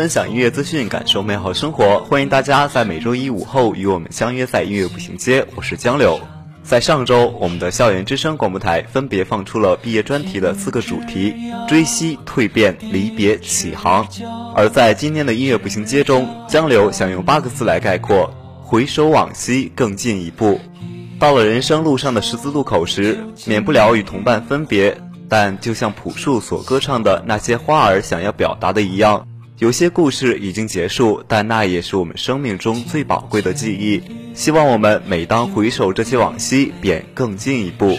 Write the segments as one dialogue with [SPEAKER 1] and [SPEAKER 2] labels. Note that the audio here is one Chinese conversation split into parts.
[SPEAKER 1] 分享音乐资讯，感受美好生活。欢迎大家在每周一午后与我们相约在音乐步行街。我是江柳。在上周，我们的校园之声广播台分别放出了毕业专题的四个主题：追昔、蜕变、离别、起航。而在今天的音乐步行街中，江流想用八个字来概括：回首往昔，更进一步。到了人生路上的十字路口时，免不了与同伴分别，但就像朴树所歌唱的那些花儿想要表达的一样。有些故事已经结束，但那也是我们生命中最宝贵的记忆。希望我们每当回首这些往昔，便更进一步。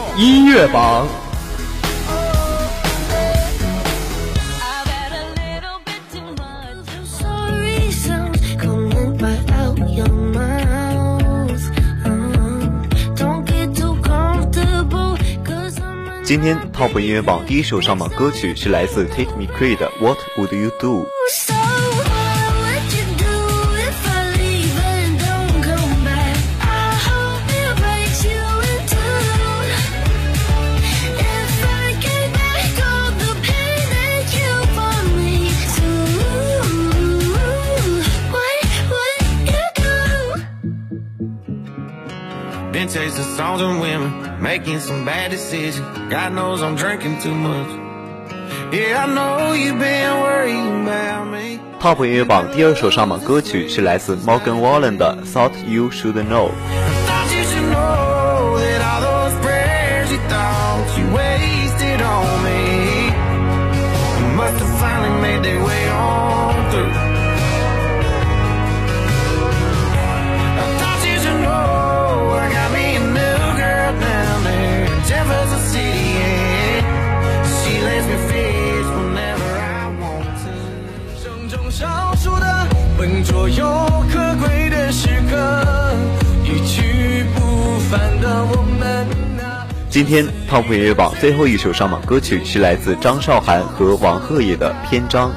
[SPEAKER 2] 音乐榜。
[SPEAKER 3] Uh,
[SPEAKER 1] 今天 Top 音乐榜第一首上榜歌曲是来自 Tate McRae 的《What Would You Do》。
[SPEAKER 4] Been chasing songs and women, making some bad decisions. God knows I'm drinking too much. Yeah, I know you've been worrying about me.
[SPEAKER 1] Top 音乐榜第二首上榜歌曲是来自 Morgan Wallen 的《Thought You Should Know》。 今天 Top 音乐榜最后一首上榜歌曲是来自张韶涵和王赫野的《篇章》。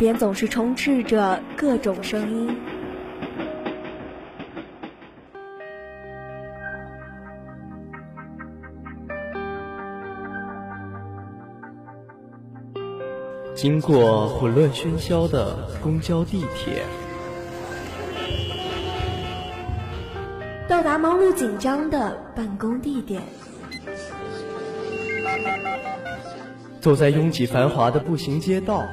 [SPEAKER 5] 边总是充斥着各种声音。
[SPEAKER 2] 经过混乱喧嚣的公交地铁。
[SPEAKER 5] 到达忙碌紧张的办公地点。
[SPEAKER 2] 走在拥挤繁华的步行街道。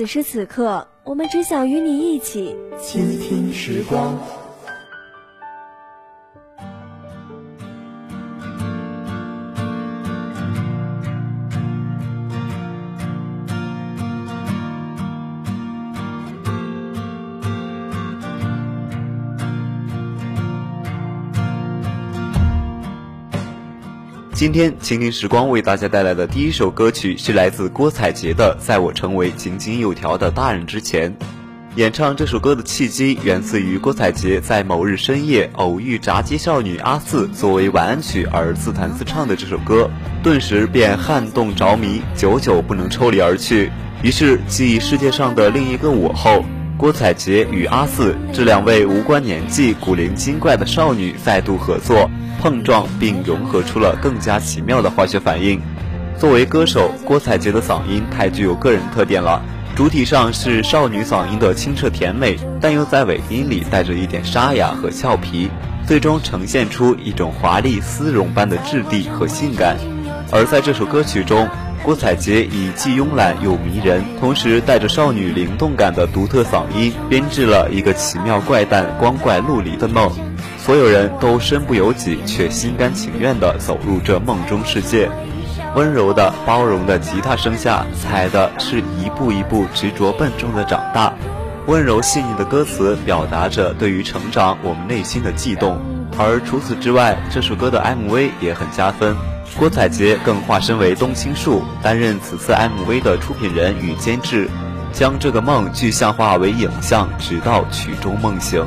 [SPEAKER 5] 此时此刻，我们只想与你一起
[SPEAKER 2] 倾听时光。
[SPEAKER 1] 今天倾听时光为大家带来的第一首歌曲是来自郭采洁的《在我成为井井有条的大人之前》。演唱这首歌的契机源自于郭采洁在某日深夜偶遇炸鸡少女阿四作为晚安曲而自弹自唱的这首歌，顿时便撼动着迷，久久不能抽离而去。于是继世界上的另一个我后，郭采洁与阿四这两位无关年纪、古灵精怪的少女再度合作。碰撞并融合出了更加奇妙的化学反应。作为歌手，郭采洁的嗓音太具有个人特点了。主体上是少女嗓音的清澈甜美，但又在尾音里带着一点沙哑和俏皮，最终呈现出一种华丽丝绒般的质地和性感。而在这首歌曲中，郭采洁以既慵懒又迷人，同时带着少女灵动感的独特嗓音，编织了一个奇妙怪诞、光怪陆离的梦。所有人都身不由己，却心甘情愿地走入这梦中世界。温柔的、包容的吉他声下，踩的是一步一步执着笨重的长大。温柔细腻的歌词表达着对于成长我们内心的悸动。而除此之外，这首歌的 MV 也很加分。郭采洁更化身为冬青树，担任此次 MV 的出品人与监制，将这个梦具象化为影像，直到曲终梦醒。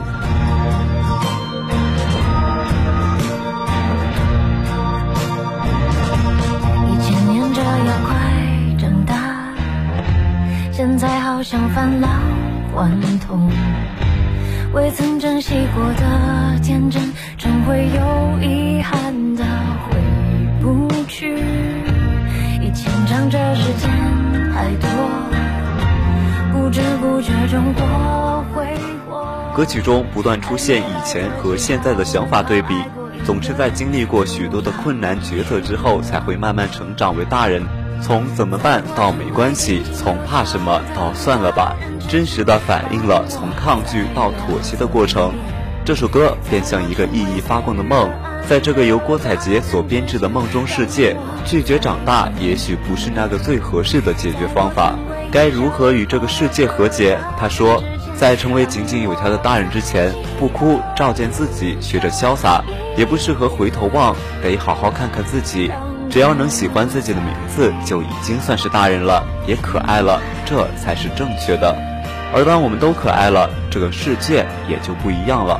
[SPEAKER 3] 现在好像返老还童，未曾珍惜过的天真，终会有遗憾的去。以前仗着时间还多，不知不觉中过挥霍。
[SPEAKER 1] 歌曲中不断出现以前和现在的想法对比，总是在经历过许多的困难抉择之后，才会慢慢成长为大人。从怎么办到没关系，从怕什么到算了吧，真实的反映了从抗拒到妥协的过程。这首歌便像一个熠熠发光的梦，在这个由郭采洁所编织的梦中世界，拒绝长大也许不是那个最合适的解决方法。该如何与这个世界和解？他说，在成为井井有条的大人之前，不哭，照见自己，学着潇洒，也不适合回头望，得好好看看自己。只要能喜欢自己的名字，就已经算是大人了，也可爱了，这才是正确的。而当我们都可爱了，这个世界也就不一样了。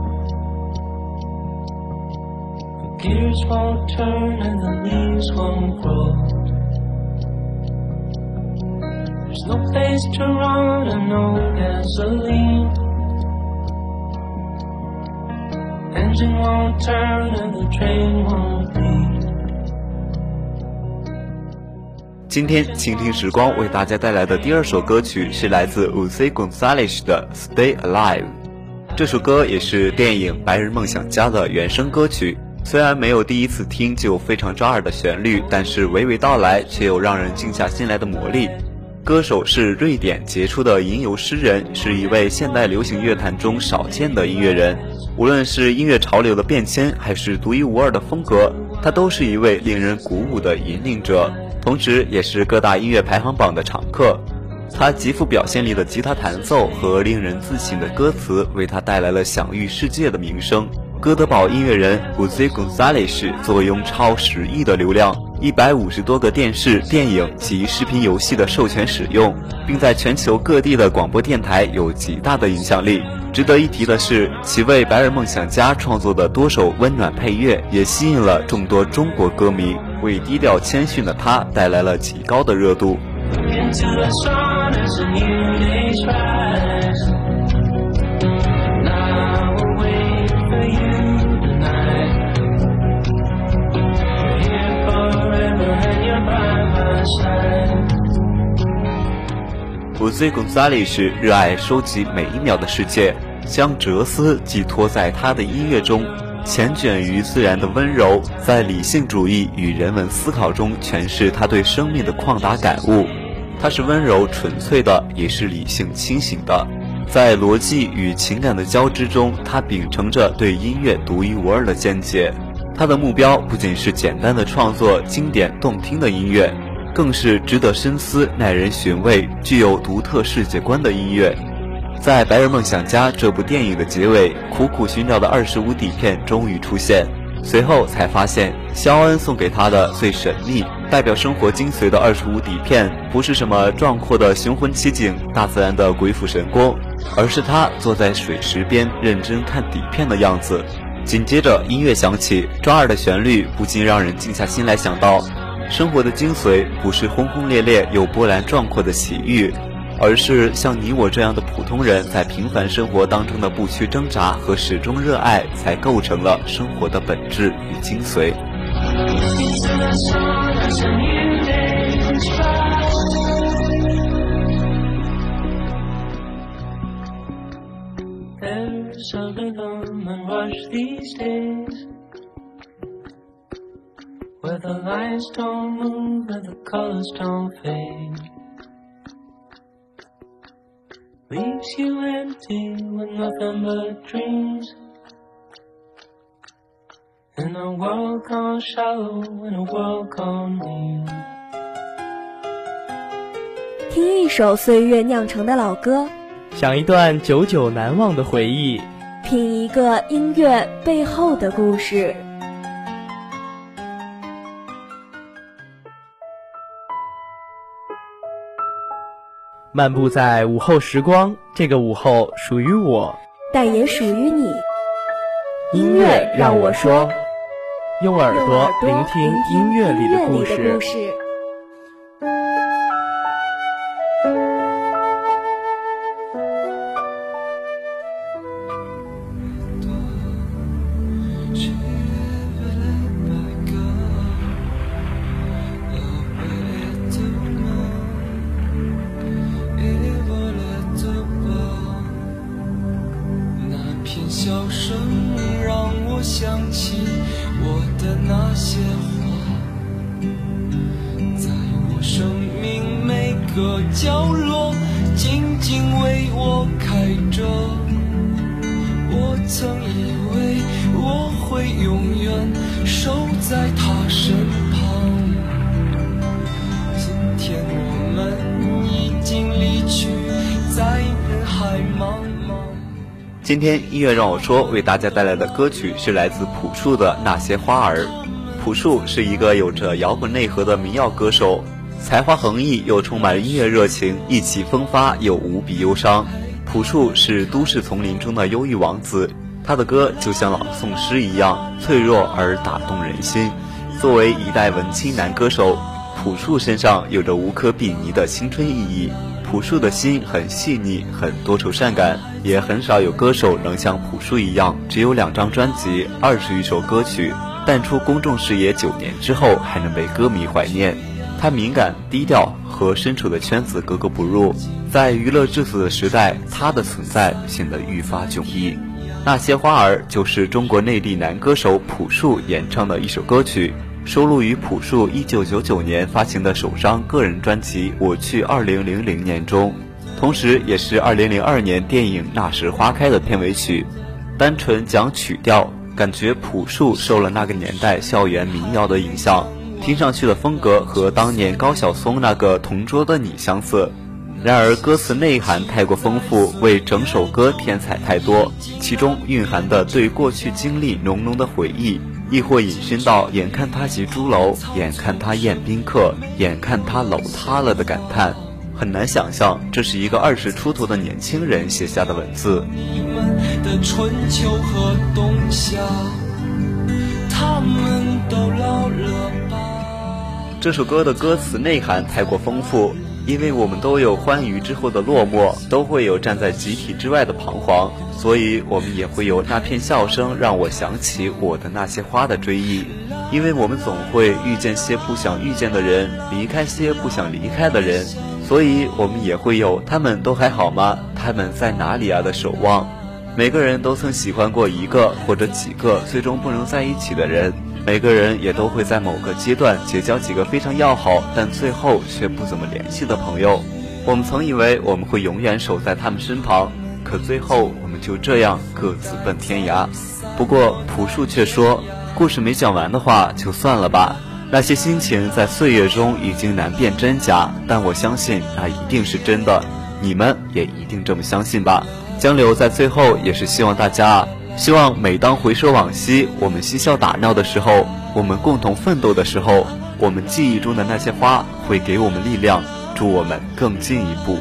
[SPEAKER 6] gears won't turn and the leaves won't grow. There's no place to run and no gasoline. Engine won't turn and the train won't leave.
[SPEAKER 1] 今天倾听时光为大家带来的第二首歌曲是来自 Uzi Gonzalez 的《Stay Alive》。这首歌也是电影《白日梦想家》的原声歌曲。虽然没有第一次听就非常抓耳的旋律，但是娓娓道来却有让人静下心来的魔力。歌手是瑞典杰出的吟游诗人，是一位现代流行乐坛中少见的音乐人。无论是音乐潮流的变迁，还是独一无二的风格，他都是一位令人鼓舞的引领者。同时，也是各大音乐排行榜的常客。他极富表现力的吉他弹奏和令人自信的歌词，为他带来了享誉世界的名声。哥德堡音乐人 Uzi Gonzalez 坐拥超十亿的流量，一百五十多个电视、电影及视频游戏的授权使用，并在全球各地的广播电台有极大的影响力。值得一提的是，其为《白日梦想家》创作的多首温暖配乐，也吸引了众多中国歌迷，为低调谦逊的他带来了极高的热度。Uzi Gonzalez 热爱收集每一秒的世界，将哲思寄托在他的音乐中，缱绻于自然的温柔，在理性主义与人文思考中诠释他对生命的旷达感悟。他是温柔纯粹的，也是理性清醒的。在逻辑与情感的交织中，他秉承着对音乐独一无二的见解。他的目标不仅是简单的创作经典动听的音乐，更是值得深思、耐人寻味、具有独特世界观的音乐。在《白日梦想家》这部电影的结尾，苦苦寻找的二十五底片终于出现，随后才发现肖恩送给他的最神秘、代表生活精髓的二十五底片，不是什么壮阔的雄浑奇景、大自然的鬼斧神工，而是他坐在水池边认真看底片的样子。紧接着音乐响起，抓耳的旋律不禁让人静下心来想到，生活的精髓不是轰轰烈烈又波澜壮阔的奇遇，而是像你我这样的普通人在平凡生活当中的不屈挣扎和始终热爱，才构成了生活的本质与精髓。
[SPEAKER 6] Where the lights don't move and the colors don't fade Leaves you empty with nothing but dreams In a world gone shallow, in a world gone mean
[SPEAKER 5] 听一首岁月酿成的老歌，
[SPEAKER 2] 想一段久久难忘的回忆，
[SPEAKER 5] 品一个音乐背后的故事。
[SPEAKER 2] 漫步在午后时光，这个午后属于我。
[SPEAKER 5] 但也属于你。
[SPEAKER 2] 音乐让我说，用耳朵聆听音乐里的故事
[SPEAKER 7] 我开着。我曾以为我会永远守在他身旁，今天我们已经离去，在人海茫茫。
[SPEAKER 1] 今天音乐让我说为大家带来的歌曲是来自朴树的《那些花儿》。朴树是一个有着摇滚内核的民谣歌手，才华横溢又充满音乐热情，意气风发又无比忧伤。朴树是都市丛林中的忧郁王子，他的歌就像朗诵诗一样脆弱而打动人心。作为一代文青男歌手，朴树身上有着无可比拟的青春意义。朴树的心很细腻，很多愁善感，也很少有歌手能像朴树一样，只有两张专辑，二十余首歌曲，淡出公众视野九年之后还能被歌迷怀念。他敏感、低调，和身处的圈子格格不入。在娱乐至死的时代，他的存在显得愈发迥异。那些花儿就是中国内地男歌手朴树演唱的一首歌曲，收录于朴树1999年发行的首张个人专辑《我去2000年》中，同时也是2002年电影《那时花开》的片尾曲。单纯讲曲调，感觉朴树受了那个年代校园民谣的影响。听上去的风格和当年高晓松那个《同桌的你》相似，然而歌词内涵太过丰富，为整首歌添彩太多，其中蕴含的对过去经历浓浓的回忆，亦或引申到“眼看他袭朱楼，眼看他宴宾客，眼看他楼塌了”的感叹，很难想象这是一个二十出头的年轻人写下的文字。
[SPEAKER 7] 你们的春秋和冬夏，他们？
[SPEAKER 1] 这首歌的歌词内涵太过丰富，因为我们都有欢愉之后的落寞，都会有站在集体之外的彷徨，所以我们也会有那片笑声让我想起我的那些花的追忆。因为我们总会遇见些不想遇见的人，离开些不想离开的人，所以我们也会有他们都还好吗？他们在哪里啊的守望。每个人都曾喜欢过一个或者几个最终不能在一起的人。每个人也都会在某个阶段结交几个非常要好，但最后却不怎么联系的朋友。我们曾以为我们会永远守在他们身旁，可最后我们就这样各自奔天涯。不过朴树却说，故事没讲完的话就算了吧。那些心情在岁月中已经难辨真假，但我相信那一定是真的。你们也一定这么相信吧。江流在最后也是希望大家。希望每当回首往昔，我们嬉笑打闹的时候，我们共同奋斗的时候，我们记忆中的那些花会给我们力量，助我们更进一步。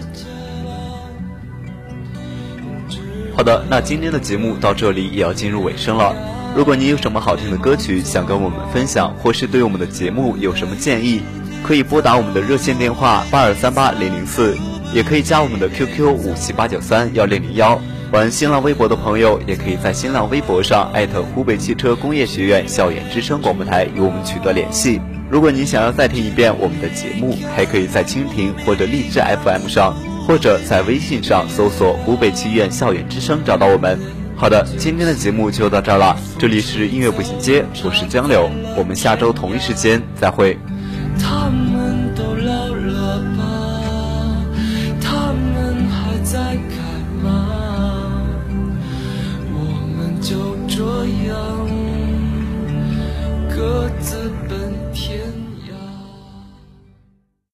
[SPEAKER 1] 好的，那今天的节目到这里也要进入尾声了。如果你有什么好听的歌曲想跟我们分享，或是对我们的节目有什么建议，可以拨打我们的热线电话八二三八零零四，也可以加我们的 QQ 五七八九三幺零零幺。玩新浪微博的朋友，也可以在新浪微博上艾特湖北汽车工业学院校园之声广播台与我们取得联系。如果您想要再听一遍我们的节目，还可以在蜻蜓或者荔枝 FM 上，或者在微信上搜索“湖北汽院校园之声”找到我们。好的，今天的节目就到这儿了。这里是音乐步行街，我是江柳，我们下周同一时间再会。